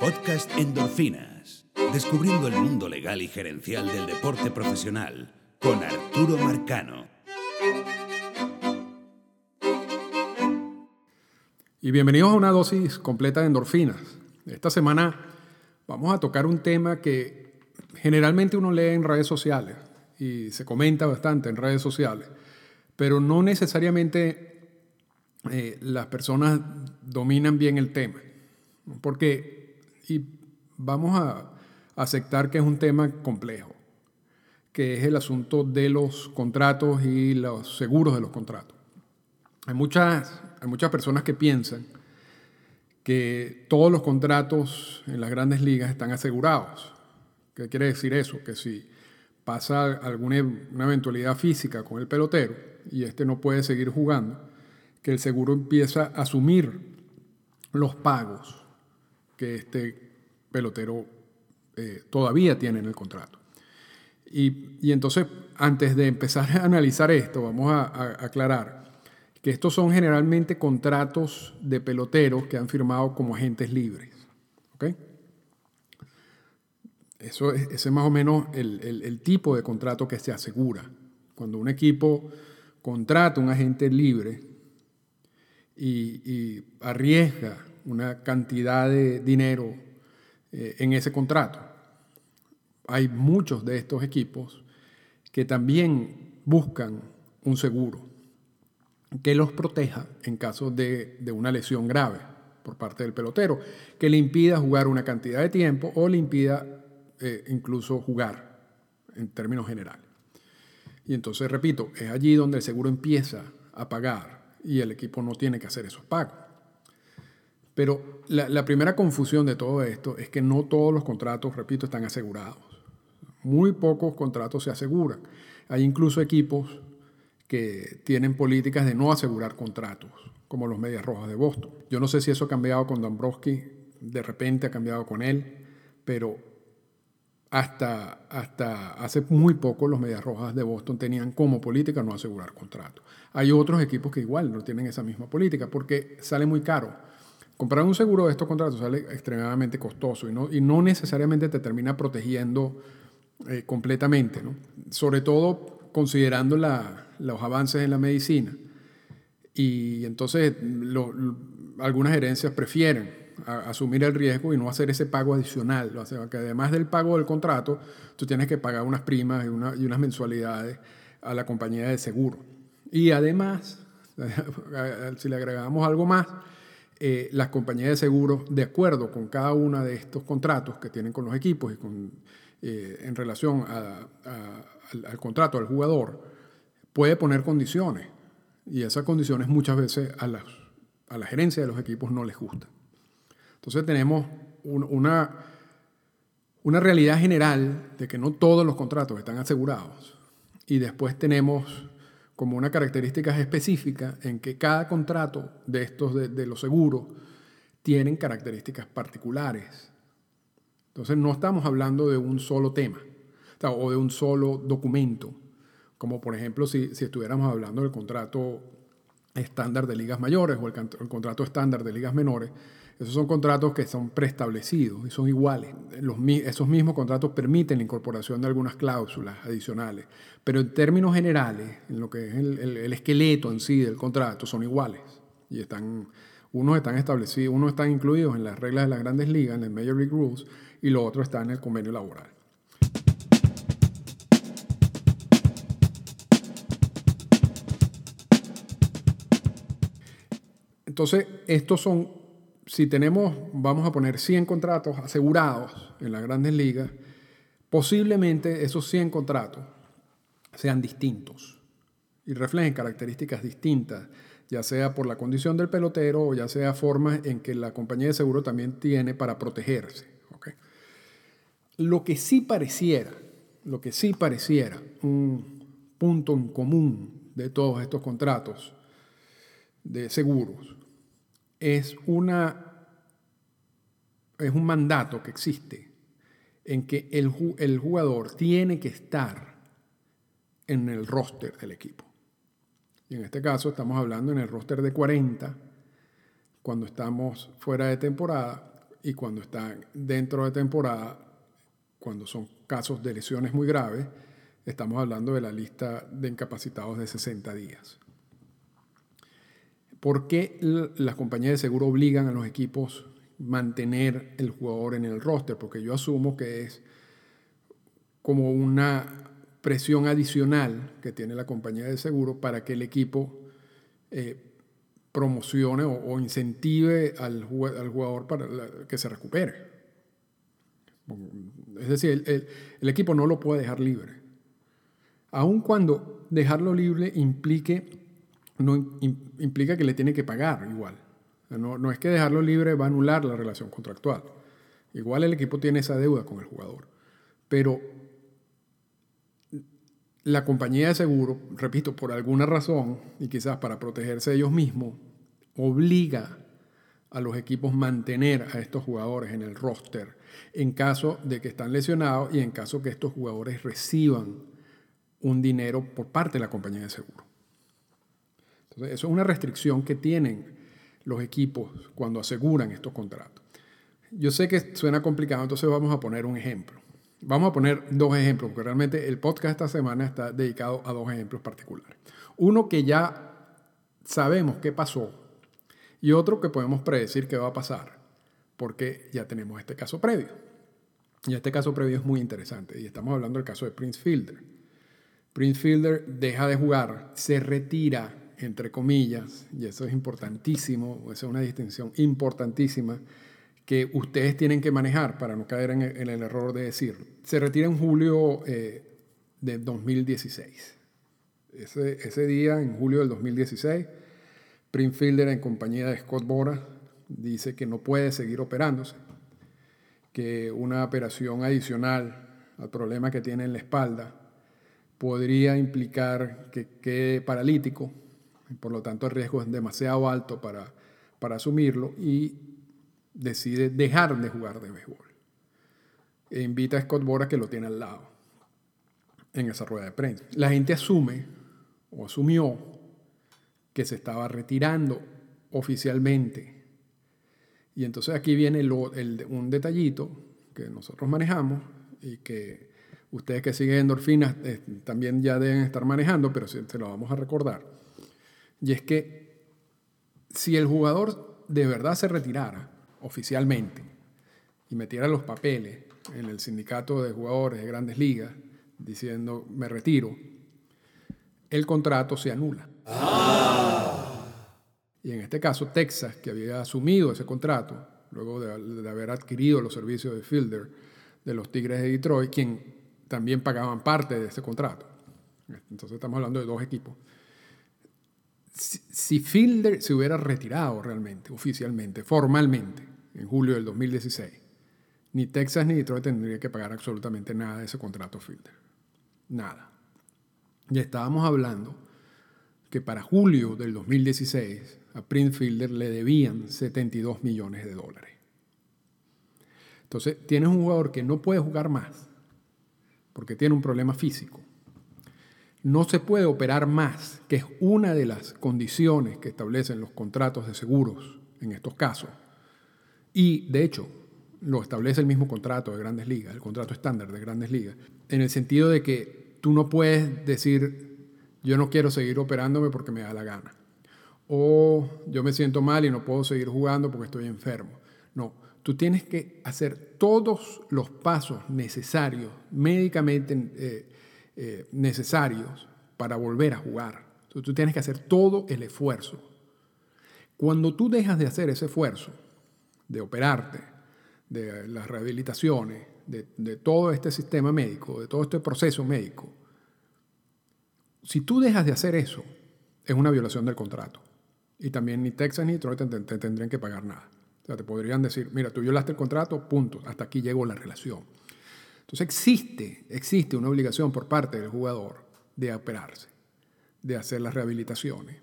Podcast Endorfinas. Descubriendo el mundo legal y gerencial del deporte profesional con Arturo Marcano. Y bienvenidos a una dosis completa de endorfinas. Esta semana vamos a tocar un tema que generalmente uno lee en redes sociales y se comenta bastante en redes sociales, pero no necesariamente eh, las personas dominan bien el tema. Porque, y vamos a aceptar que es un tema complejo, que es el asunto de los contratos y los seguros de los contratos. Hay muchas, hay muchas personas que piensan que todos los contratos en las grandes ligas están asegurados. ¿Qué quiere decir eso? Que si pasa alguna una eventualidad física con el pelotero y este no puede seguir jugando, que el seguro empieza a asumir los pagos que este pelotero eh, todavía tiene en el contrato. Y, entonces, antes de empezar a analizar esto, vamos a, aclarar que estos son generalmente contratos de peloteros que han firmado como agentes libres. ¿ok? Eso es, ese es más o menos el, tipo de contrato que se asegura. Cuando un equipo contrata un agente libre y, arriesga una cantidad de dinero eh, en ese contrato, hay muchos de estos equipos que también buscan un seguro que los proteja en caso de, de, una lesión grave por parte del pelotero, que le impida jugar una cantidad de tiempo o le impida eh, incluso jugar en términos generales. Y entonces, repito, es allí donde el seguro empieza a pagar y el equipo no tiene que hacer esos pagos. Pero la, primera confusión de todo esto es que no todos los contratos, repito, están asegurados. Muy pocos contratos se aseguran. Hay incluso equipos que tienen políticas de no asegurar contratos, como los Medias Rojas de Boston. Yo no sé si eso ha cambiado con Dombrowski, de repente ha cambiado con él, pero hasta, hasta hace muy poco los Medias Rojas de Boston tenían como política no asegurar contratos. Hay otros equipos que igual no tienen esa misma política porque sale muy caro. Comprar un seguro de estos contratos sale extremadamente costoso y no, y no necesariamente te termina protegiendo eh, completamente, ¿no? sobre todo considerando los avances en la medicina. Y entonces algunas gerencias prefieren asumir el riesgo y no hacer ese pago adicional. O sea, que además del pago del contrato, tú tienes que pagar unas primas y, unas mensualidades a la compañía de seguro. Y además, si le agregamos algo más, eh, las compañías de seguro, de acuerdo con cada uno de estos contratos que tienen con los equipos y con, eh, en relación al, contrato del jugador, puede poner condiciones. Y esas condiciones muchas veces a, a la gerencia de los equipos no les gustan. Entonces tenemos una, una realidad general de que no todos los contratos están asegurados. Y después tenemos como una característica específica en que cada contrato de estos de, los seguros tienen características particulares. Entonces no estamos hablando de un solo tema o de un solo documento, como por ejemplo si, si estuviéramos hablando del contrato estándar de ligas mayores o el, el contrato estándar de ligas menores, esos son contratos que son preestablecidos y son iguales. Esos mismos contratos permiten la incorporación de algunas cláusulas adicionales, pero en términos generales, en lo que es el, esqueleto en sí del contrato, son iguales. Y están, unos están establecidos, unos están incluidos en las reglas de las grandes ligas, en el Major League Rules, y los otros están en el convenio laboral. Entonces, estos son si tenemos, vamos a poner 100 contratos asegurados en las grandes ligas, posiblemente esos 100 contratos sean distintos y reflejen características distintas, ya sea por la condición del pelotero o ya sea formas en que la compañía de seguro también tiene para protegerse. Lo que sí pareciera, lo que sí pareciera un punto en común de todos estos contratos de seguros es, una, es un mandato que existe en que el, el jugador tiene que estar en el roster del equipo. Y en este caso estamos hablando en el roster de 40, cuando estamos fuera de temporada, y cuando están dentro de temporada, cuando son casos de lesiones muy graves, estamos hablando de la lista de incapacitados de 60 días. ¿Por qué las compañías de seguro obligan a los equipos mantener el jugador en el roster? Porque yo asumo que es como una presión adicional que tiene la compañía de seguro para que el equipo eh, promocione o, incentive al, jugador para que se recupere. Es decir, el, equipo no lo puede dejar libre. Aun cuando dejarlo libre implique, no, implica que le tiene que pagar igual. No, no es que dejarlo libre va a anular la relación contractual. Igual el equipo tiene esa deuda con el jugador. Pero la compañía de seguro, repito, por alguna razón, y quizás para protegerse ellos mismos, obliga a los equipos mantener a estos jugadores en el roster en caso de que están lesionados y en caso que estos jugadores reciban un dinero por parte de la compañía de seguro. Entonces, eso es una restricción que tienen los equipos cuando aseguran estos contratos. Yo sé que suena complicado, entonces vamos a poner un ejemplo. Vamos a poner dos ejemplos, porque realmente el podcast esta semana está dedicado a dos ejemplos particulares. Uno que ya sabemos qué pasó y otro que podemos predecir qué va a pasar, porque ya tenemos este caso previo. Y este caso previo es muy interesante, y estamos hablando del caso de Prince Fielder. Prince Fielder deja de jugar, se retira, entre comillas, y eso es importantísimo, esa es una distinción importantísima que ustedes tienen que manejar para no caer en el, error de decir. Se retira en julio eh, de 2016. Ese, ese, día, en julio del 2016, Prince Fielder en compañía de Scott Bora dice que no puede seguir operándose, que una operación adicional al problema que tiene en la espalda podría implicar que quede paralítico, por lo tanto el riesgo es demasiado alto para, para asumirlo y decide dejar de jugar de béisbol. E invita a Scott Bora que lo tiene al lado en esa rueda de prensa. La gente asume o asumió que se estaba retirando oficialmente. Y entonces aquí viene un detallito que nosotros manejamos y que ustedes que siguen endorfinas eh, también ya deben estar manejando, pero se, se lo vamos a recordar. Y es que si el jugador de verdad se retirara, oficialmente y metiera los papeles en el sindicato de jugadores de grandes ligas diciendo me retiro, el contrato se anula. Y en este caso, Texas, que había asumido ese contrato, luego de, haber adquirido los servicios de Fielder de los Tigres de Detroit, quien también pagaban parte de ese contrato. Entonces estamos hablando de dos equipos. Si, Fielder se hubiera retirado realmente, oficialmente, formalmente, en julio del 2016, ni Texas ni Detroit tendrían que pagar absolutamente nada de ese contrato Fielder. Nada. Ya estábamos hablando que para julio del 2016 a Prince Fielder le debían 72 millones de dólares. Entonces, tienes un jugador que no puede jugar más porque tiene un problema físico. No se puede operar más, que es una de las condiciones que establecen los contratos de seguros en estos casos y de hecho, lo establece el mismo contrato de grandes ligas, el contrato estándar de grandes ligas, en el sentido de que tú no puedes decir, yo no quiero seguir operándome porque me da la gana. O yo me siento mal y no puedo seguir jugando porque estoy enfermo. No, tú tienes que hacer todos los pasos necesarios, médicamente eh, eh, necesarios, para volver a jugar. tú tienes que hacer todo el esfuerzo. Cuando tú dejas de hacer ese esfuerzo, de operarte, de las rehabilitaciones, de, todo este sistema médico, de todo este proceso médico, si tú dejas de hacer eso, es una violación del contrato. Y también ni Texas ni Detroit te, tendrían que pagar nada. O sea, te podrían decir, mira, tú violaste el contrato, punto, hasta aquí llegó la relación. Entonces existe, existe una obligación por parte del jugador de operarse, de hacer las rehabilitaciones,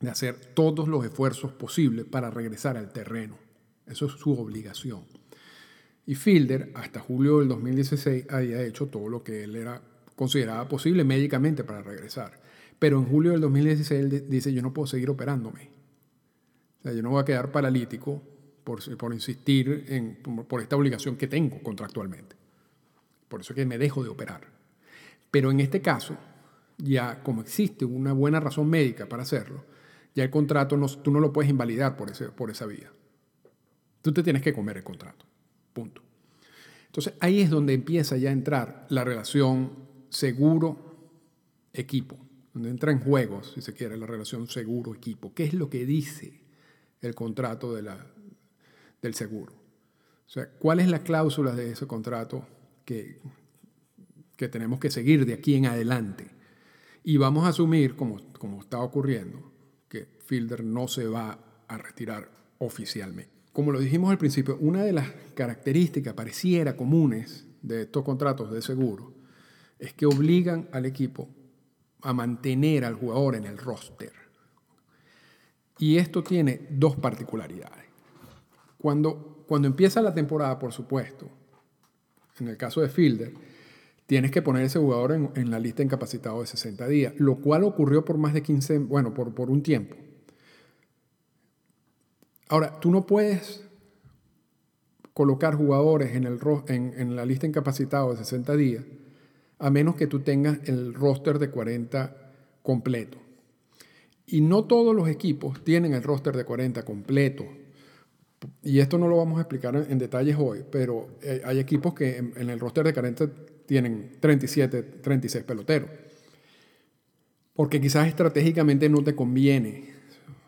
de hacer todos los esfuerzos posibles para regresar al terreno. Eso es su obligación. Y Fielder, hasta julio del 2016, había hecho todo lo que él era consideraba posible médicamente para regresar. Pero en julio del 2016 él dice, yo no puedo seguir operándome. O sea, yo no voy a quedar paralítico por, por insistir en, por esta obligación que tengo contractualmente. Por eso es que me dejo de operar. Pero en este caso, ya como existe una buena razón médica para hacerlo, ya el contrato no, tú no lo puedes invalidar por, ese, por esa vía. Tú te tienes que comer el contrato. Punto. Entonces ahí es donde empieza ya a entrar la relación seguro-equipo, donde entra en juego, si se quiere, la relación seguro-equipo. ¿Qué es lo que dice el contrato de la, del seguro? O sea, ¿cuál es la cláusula de ese contrato que, tenemos que seguir de aquí en adelante? Y vamos a asumir, como, como está ocurriendo, que Fielder no se va a retirar oficialmente. Como lo dijimos al principio, una de las características pareciera comunes de estos contratos de seguro es que obligan al equipo a mantener al jugador en el roster. Y esto tiene dos particularidades. Cuando, cuando empieza la temporada, por supuesto, en el caso de Fielder, tienes que poner ese jugador en, la lista incapacitado de 60 días, lo cual ocurrió por más de 15, bueno, por, un tiempo. Ahora, tú no puedes colocar jugadores en, en, la lista incapacitado de 60 días a menos que tú tengas el roster de 40 completo. Y no todos los equipos tienen el roster de 40 completo. Y esto no lo vamos a explicar en, detalles hoy, pero eh, hay equipos que en, en, el roster de 40 tienen 37, 36 peloteros. Porque quizás estratégicamente no te conviene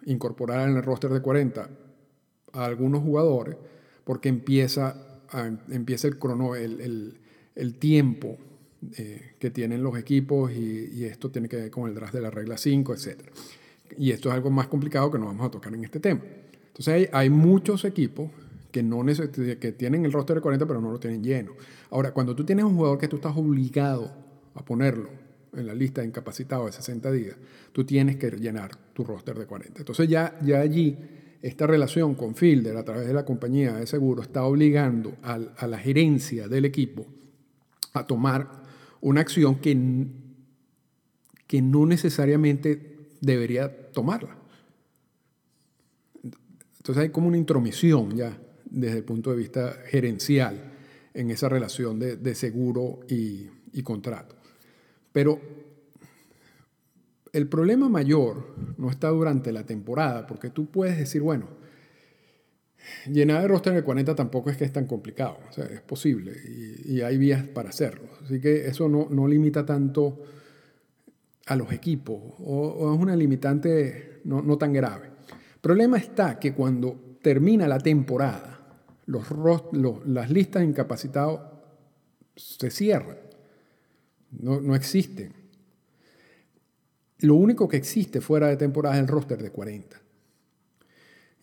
incorporar en el roster de 40 a algunos jugadores porque empieza, empieza el, crono, el, el, tiempo eh, que tienen los equipos y, y, esto tiene que ver con el draft de la regla 5, etc. Y esto es algo más complicado que no vamos a tocar en este tema. Entonces hay, muchos equipos que, no que tienen el roster de 40 pero no lo tienen lleno. Ahora, cuando tú tienes un jugador que tú estás obligado a ponerlo en la lista de incapacitados de 60 días, tú tienes que llenar tu roster de 40. Entonces ya, ya allí esta relación con Fielder a través de la compañía de seguro está obligando a, la gerencia del equipo a tomar una acción que, que no necesariamente debería tomarla. Entonces hay como una intromisión ya desde el punto de vista gerencial en esa relación de, seguro y, contrato. Pero el problema mayor no está durante la temporada, porque tú puedes decir, bueno, llenar el roster de 40 tampoco es que es tan complicado, o sea, es posible y, hay vías para hacerlo. Así que eso no, no limita tanto a los equipos, o, es una limitante no, no, tan grave. Problema está que cuando termina la temporada, las listas de incapacitados se cierran, no, existen. Lo único que existe fuera de temporada es el roster de 40.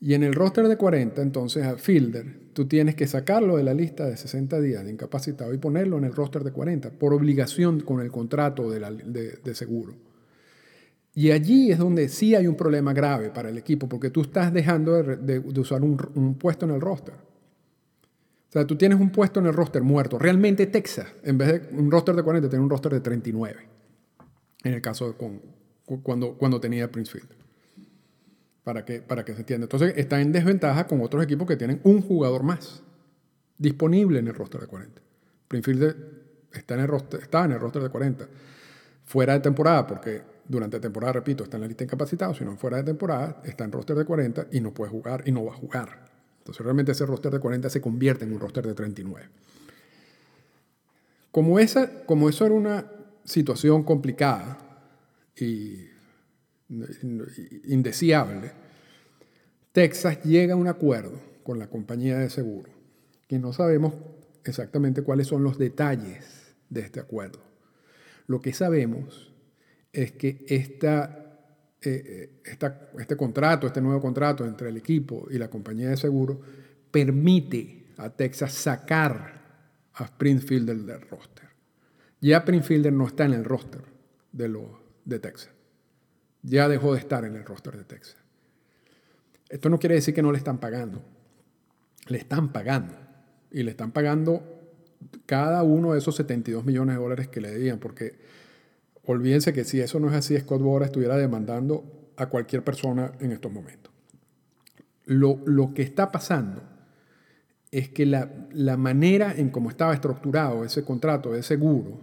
Y en el roster de 40, entonces a Fielder, tú tienes que sacarlo de la lista de 60 días de incapacitado y ponerlo en el roster de 40, por obligación con el contrato de, seguro. Y allí es donde sí hay un problema grave para el equipo, porque tú estás dejando de, usar un, puesto en el roster. O sea, tú tienes un puesto en el roster muerto. Realmente Texas, en vez de un roster de 40, tiene un roster de 39. En el caso de, con, cuando, cuando tenía Princefield. Para que, para que se entienda. Entonces está en desventaja con otros equipos que tienen un jugador más disponible en el roster de 40. Princefield está en el roster, está en el roster de 40. Fuera de temporada, porque durante temporada, repito, está en la lista de incapacitados, sino fuera de temporada, está en roster de 40 y no puede jugar y no va a jugar. Entonces realmente ese roster de 40 se convierte en un roster de 39. Como, esa, como eso era una situación complicada, y indeseable, Texas llega a un acuerdo con la compañía de seguro, que no sabemos exactamente cuáles son los detalles de este acuerdo. Lo que sabemos es que esta, eh, esta, este contrato, este nuevo contrato entre el equipo y la compañía de seguro, permite a Texas sacar a Springfield del roster. Ya Springfielder no está en el roster de de Texas. Ya dejó de estar en el roster de Texas. Esto no quiere decir que no le están pagando. Le están pagando. Y le están pagando cada uno de esos 72 millones de dólares que le debían. Porque olvídense que si eso no es así, Scott Bora estuviera demandando a cualquier persona en estos momentos. Lo, lo que está pasando es que la, la manera en cómo estaba estructurado ese contrato de seguro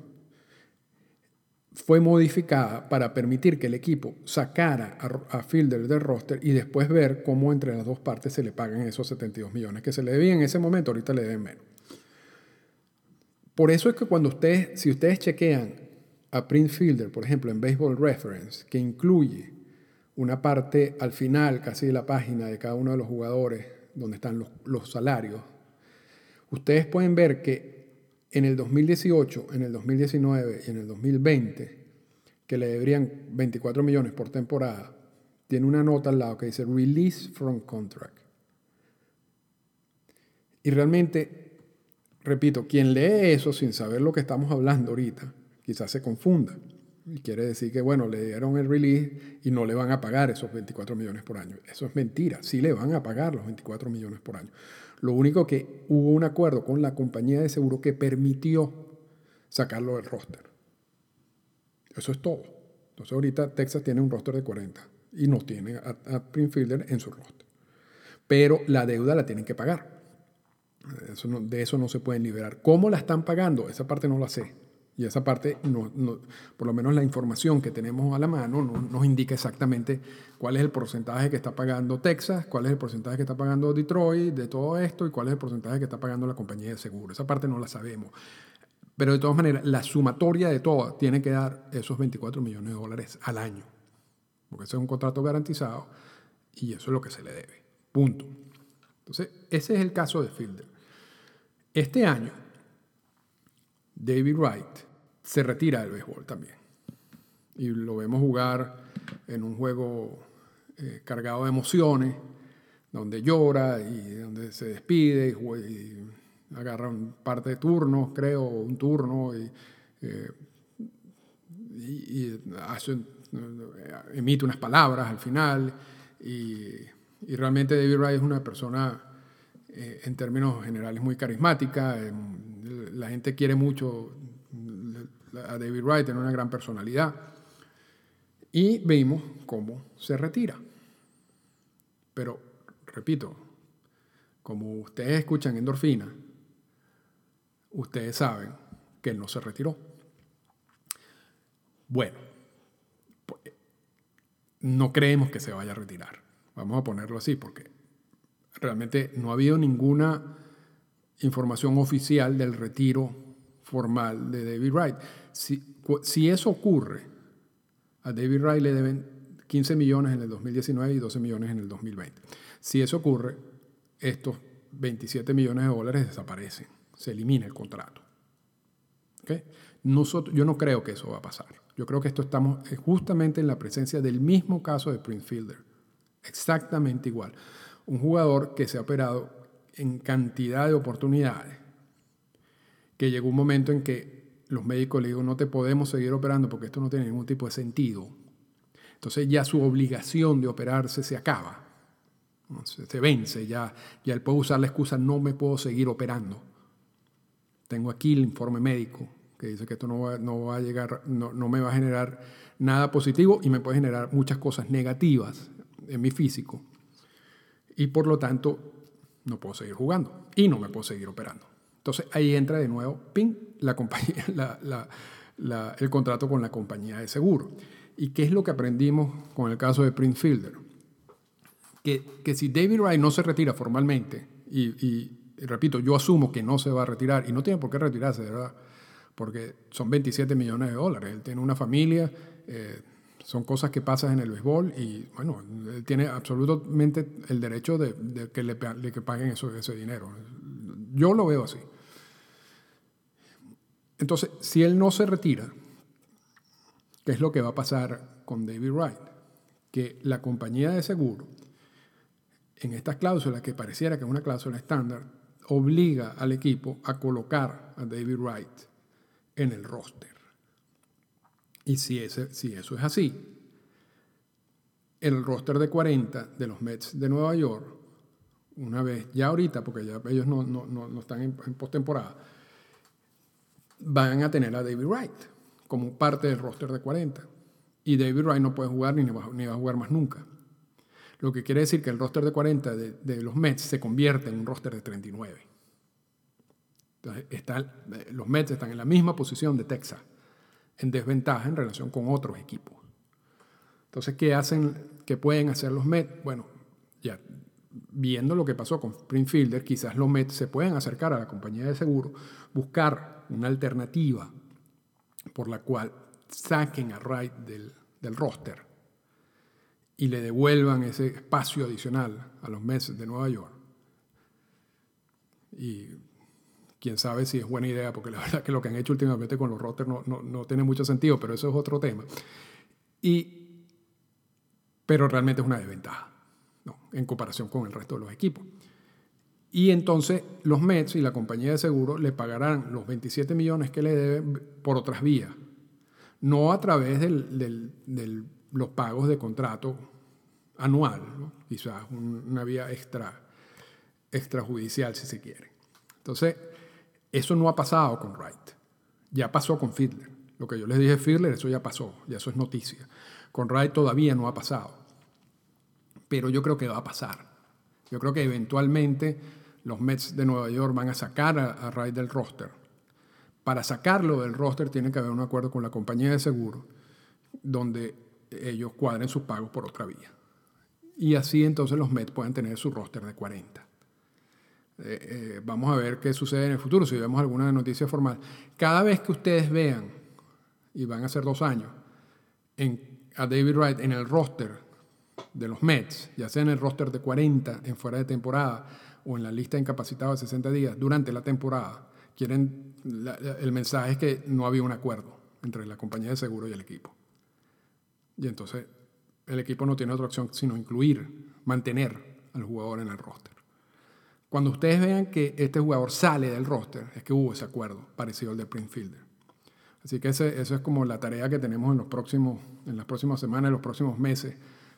fue modificada para permitir que el equipo sacara a, a, Fielder del roster y después ver cómo entre las dos partes se le pagan esos 72 millones que se le debían en ese momento, ahorita le deben menos. Por eso es que cuando ustedes, si ustedes chequean a Prince Fielder, por ejemplo, en Baseball Reference, que incluye una parte al final, casi de la página de cada uno de los jugadores, donde están los, los salarios, ustedes pueden ver que en el 2018, en el 2019 y en el 2020, que le deberían 24 millones por temporada, tiene una nota al lado que dice Release from Contract. Y realmente, repito, quien lee eso sin saber lo que estamos hablando ahorita, quizás se confunda. Y quiere decir que, bueno, le dieron el release y no le van a pagar esos 24 millones por año. Eso es mentira. Sí le van a pagar los 24 millones por año. Lo único que hubo un acuerdo con la compañía de seguro que permitió sacarlo del roster. Eso es todo. Entonces ahorita Texas tiene un roster de 40 y no tiene a, a Fielder en su roster. Pero la deuda la tienen que pagar. Eso de eso no se pueden liberar. ¿Cómo la están pagando? Esa parte no la sé. Y esa parte, no, por lo menos la información que tenemos a la mano, no, nos indica exactamente cuál es el porcentaje que está pagando Texas, cuál es el porcentaje que está pagando Detroit de todo esto y cuál es el porcentaje que está pagando la compañía de seguro. Esa parte no la sabemos. Pero de todas maneras, la sumatoria de todo tiene que dar esos 24 millones de dólares al año. Porque ese es un contrato garantizado y eso es lo que se le debe. Punto. Entonces, ese es el caso de Fielder. Este año, David Wright se retira del béisbol también. Y lo vemos jugar en un juego eh, cargado de emociones, donde llora y donde se despide y, agarra un par de turnos, creo, un turno y, eh, hace, emite unas palabras al final. Y, realmente David Wright es una persona eh, en términos generales muy carismática la gente quiere mucho a David Wright, tiene una gran personalidad. Y vimos cómo se retira. Pero, repito, como ustedes escuchan endorfina, ustedes saben que no se retiró. Bueno, no creemos que se vaya a retirar. Vamos a ponerlo así porque realmente no ha habido ninguna información oficial del retiro formal de David Wright. Si, eso ocurre, a David Wright le deben 15 millones en el 2019 y 12 millones en el 2020. Si eso ocurre, estos 27 millones de dólares desaparecen, se elimina el contrato. ¿Okay? Yo no creo que eso va a pasar. Yo creo que esto estamos justamente en la presencia del mismo caso de Prince Fielder. Exactamente igual. Un jugador que se ha operado en cantidad de oportunidades, que llegó un momento en que los médicos le dijeron, no te podemos seguir operando porque esto no tiene ningún tipo de sentido. Entonces ya su obligación de operarse se acaba, se, vence, ya, ya él puede usar la excusa, no me puedo seguir operando. Tengo aquí el informe médico que dice que esto no va, no va a llegar, no, no me va a generar nada positivo y me puede generar muchas cosas negativas en mi físico. Y por lo tanto, no puedo seguir jugando y no me puedo seguir operando. Entonces ahí entra de nuevo, ping, la compañía, el contrato con la compañía de seguro. ¿Y qué es lo que aprendimos con el caso de Prince Fielder? Que, que si David Wright no se retira formalmente, y, repito, yo asumo que no se va a retirar, y no tiene por qué retirarse, de verdad, porque son 27 millones de dólares, él tiene una familia, eh, son cosas que pasan en el béisbol y bueno, él tiene absolutamente el derecho de, que le que paguen eso, ese dinero. Yo lo veo así. Entonces, si él no se retira, ¿qué es lo que va a pasar con David Wright? Que la compañía de seguro, en estas cláusulas que pareciera que es una cláusula estándar, obliga al equipo a colocar a David Wright en el roster. Y si, ese, si eso es así, el roster de 40 de los Mets de Nueva York, una vez, ya ahorita, porque ya ellos no, no, no están en, en postemporada, van a tener a David Wright como parte del roster de 40. Y David Wright no puede jugar ni va, ni va a jugar más nunca. Lo que quiere decir que el roster de 40 de, de los Mets se convierte en un roster de 39. Entonces, está, los Mets están en la misma posición de Texas, en desventaja en relación con otros equipos. Entonces, ¿qué hacen, qué pueden hacer los Mets? Bueno, ya viendo lo que pasó con Springfielder, quizás los Mets se pueden acercar a la compañía de seguro, buscar una alternativa por la cual saquen a Wright del, del roster y le devuelvan ese espacio adicional a los Mets de Nueva York. Y quién sabe si es buena idea, porque la verdad que lo que han hecho últimamente con los rosters no, no, no tiene mucho sentido, pero eso es otro tema. Y, pero realmente es una desventaja ¿no? en comparación con el resto de los equipos. Y entonces los Mets y la compañía de seguro le pagarán los 27 millones que le deben por otras vías, no a través de los pagos de contrato anual, ¿no? quizás una vía extra, extrajudicial si se quiere. Entonces, eso no ha pasado con Wright, ya pasó con Fiedler. Lo que yo les dije Fiedler, eso ya pasó, ya eso es noticia. Con Wright todavía no ha pasado, pero yo creo que va a pasar. Yo creo que eventualmente los Mets de Nueva York van a sacar a, a Wright del roster. Para sacarlo del roster tiene que haber un acuerdo con la compañía de seguro donde ellos cuadren sus pagos por otra vía. Y así entonces los Mets pueden tener su roster de 40. Eh, eh, vamos a ver qué sucede en el futuro, si vemos alguna noticia formal. Cada vez que ustedes vean, y van a ser dos años, a David Wright en el roster de los Mets, ya sea en el roster de 40 en fuera de temporada o en la lista de incapacitados de 60 días durante la temporada, quieren, el mensaje es que no había un acuerdo entre la compañía de seguro y el equipo. Y entonces el equipo no tiene otra opción sino incluir, mantener al jugador en el roster. Cuando ustedes vean que este jugador sale del roster, es que hubo ese acuerdo parecido al de Prince Fielder. Así que ese, eso es como la tarea que tenemos en, los próximos, en las próximas semanas, en los próximos meses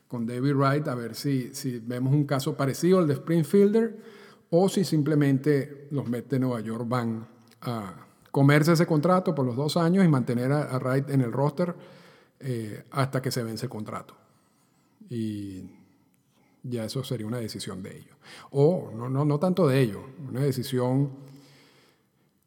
con David Wright, a ver si, si vemos un caso parecido al de Springfielder o si simplemente los Mets de Nueva York van a comerse ese contrato por los dos años y mantener a, a Wright en el roster eh, hasta que se vence el contrato. Y ya eso sería una decisión de ellos. O no, no, no tanto de ellos, una decisión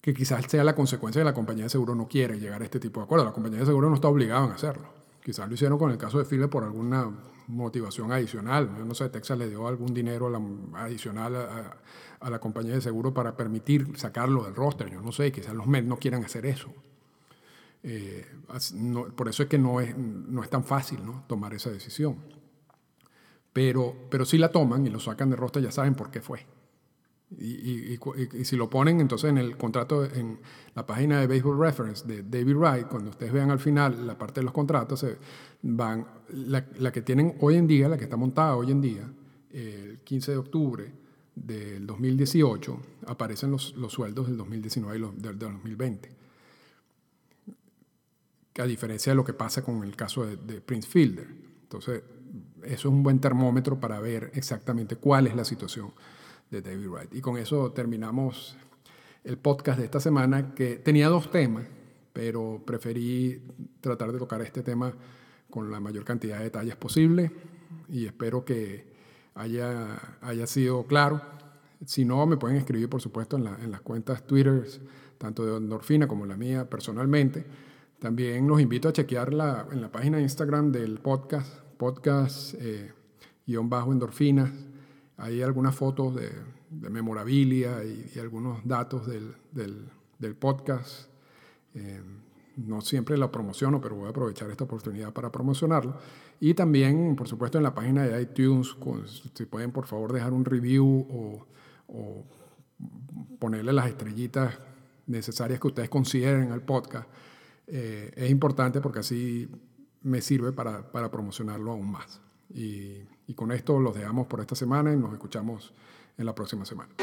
que quizás sea la consecuencia de la compañía de seguro no quiere llegar a este tipo de acuerdo. La compañía de seguro no está obligada a hacerlo. Quizás lo hicieron con el caso de Philip por alguna motivación adicional. Yo no sé, Texas le dio algún dinero adicional a, la compañía de seguro para permitir sacarlo del roster. Yo no sé, quizás los Mets no quieran hacer eso. Eh, por eso es que no es, no es tan fácil ¿no? tomar esa decisión. Pero, pero si la toman y lo sacan de roster, ya saben por qué fue. Y, y, y, y, si lo ponen entonces en el contrato, en la página de Baseball Reference de David Wright, cuando ustedes vean al final la parte de los contratos, se van, la, la, que tienen hoy en día, la que está montada hoy en día, el 15 de octubre del 2018, aparecen los, los sueldos del 2019 y los, del, del 2020. A diferencia de lo que pasa con el caso de, de Prince Fielder. Entonces, eso es un buen termómetro para ver exactamente cuál es la situación de David Wright. Y con eso terminamos el podcast de esta semana, que tenía dos temas, pero preferí tratar de tocar este tema con la mayor cantidad de detalles posible y espero que haya, haya sido claro. Si no, me pueden escribir, por supuesto, en, la, en las cuentas Twitter, tanto de Endorfina como la mía personalmente. También los invito a chequear la, en la página de Instagram del podcast, podcast eh, guion bajo endorfinas, hay algunas fotos de, de memorabilia y, algunos datos del, del, podcast. Eh, no siempre la promociono, pero voy a aprovechar esta oportunidad para promocionarlo. Y también, por supuesto, en la página de iTunes, si pueden por favor dejar un review o, o, ponerle las estrellitas necesarias que ustedes consideren al podcast, eh, es importante porque así me sirve para, para promocionarlo aún más. Y, y con esto los dejamos por esta semana y nos escuchamos en la próxima semana.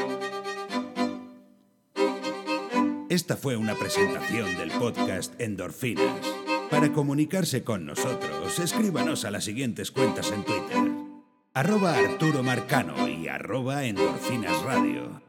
Esta fue una presentación del podcast Endorfinas. Para comunicarse con nosotros, escríbanos a las siguientes cuentas en Twitter. Arroba Arturo Marcano y arroba Endorfinas Radio.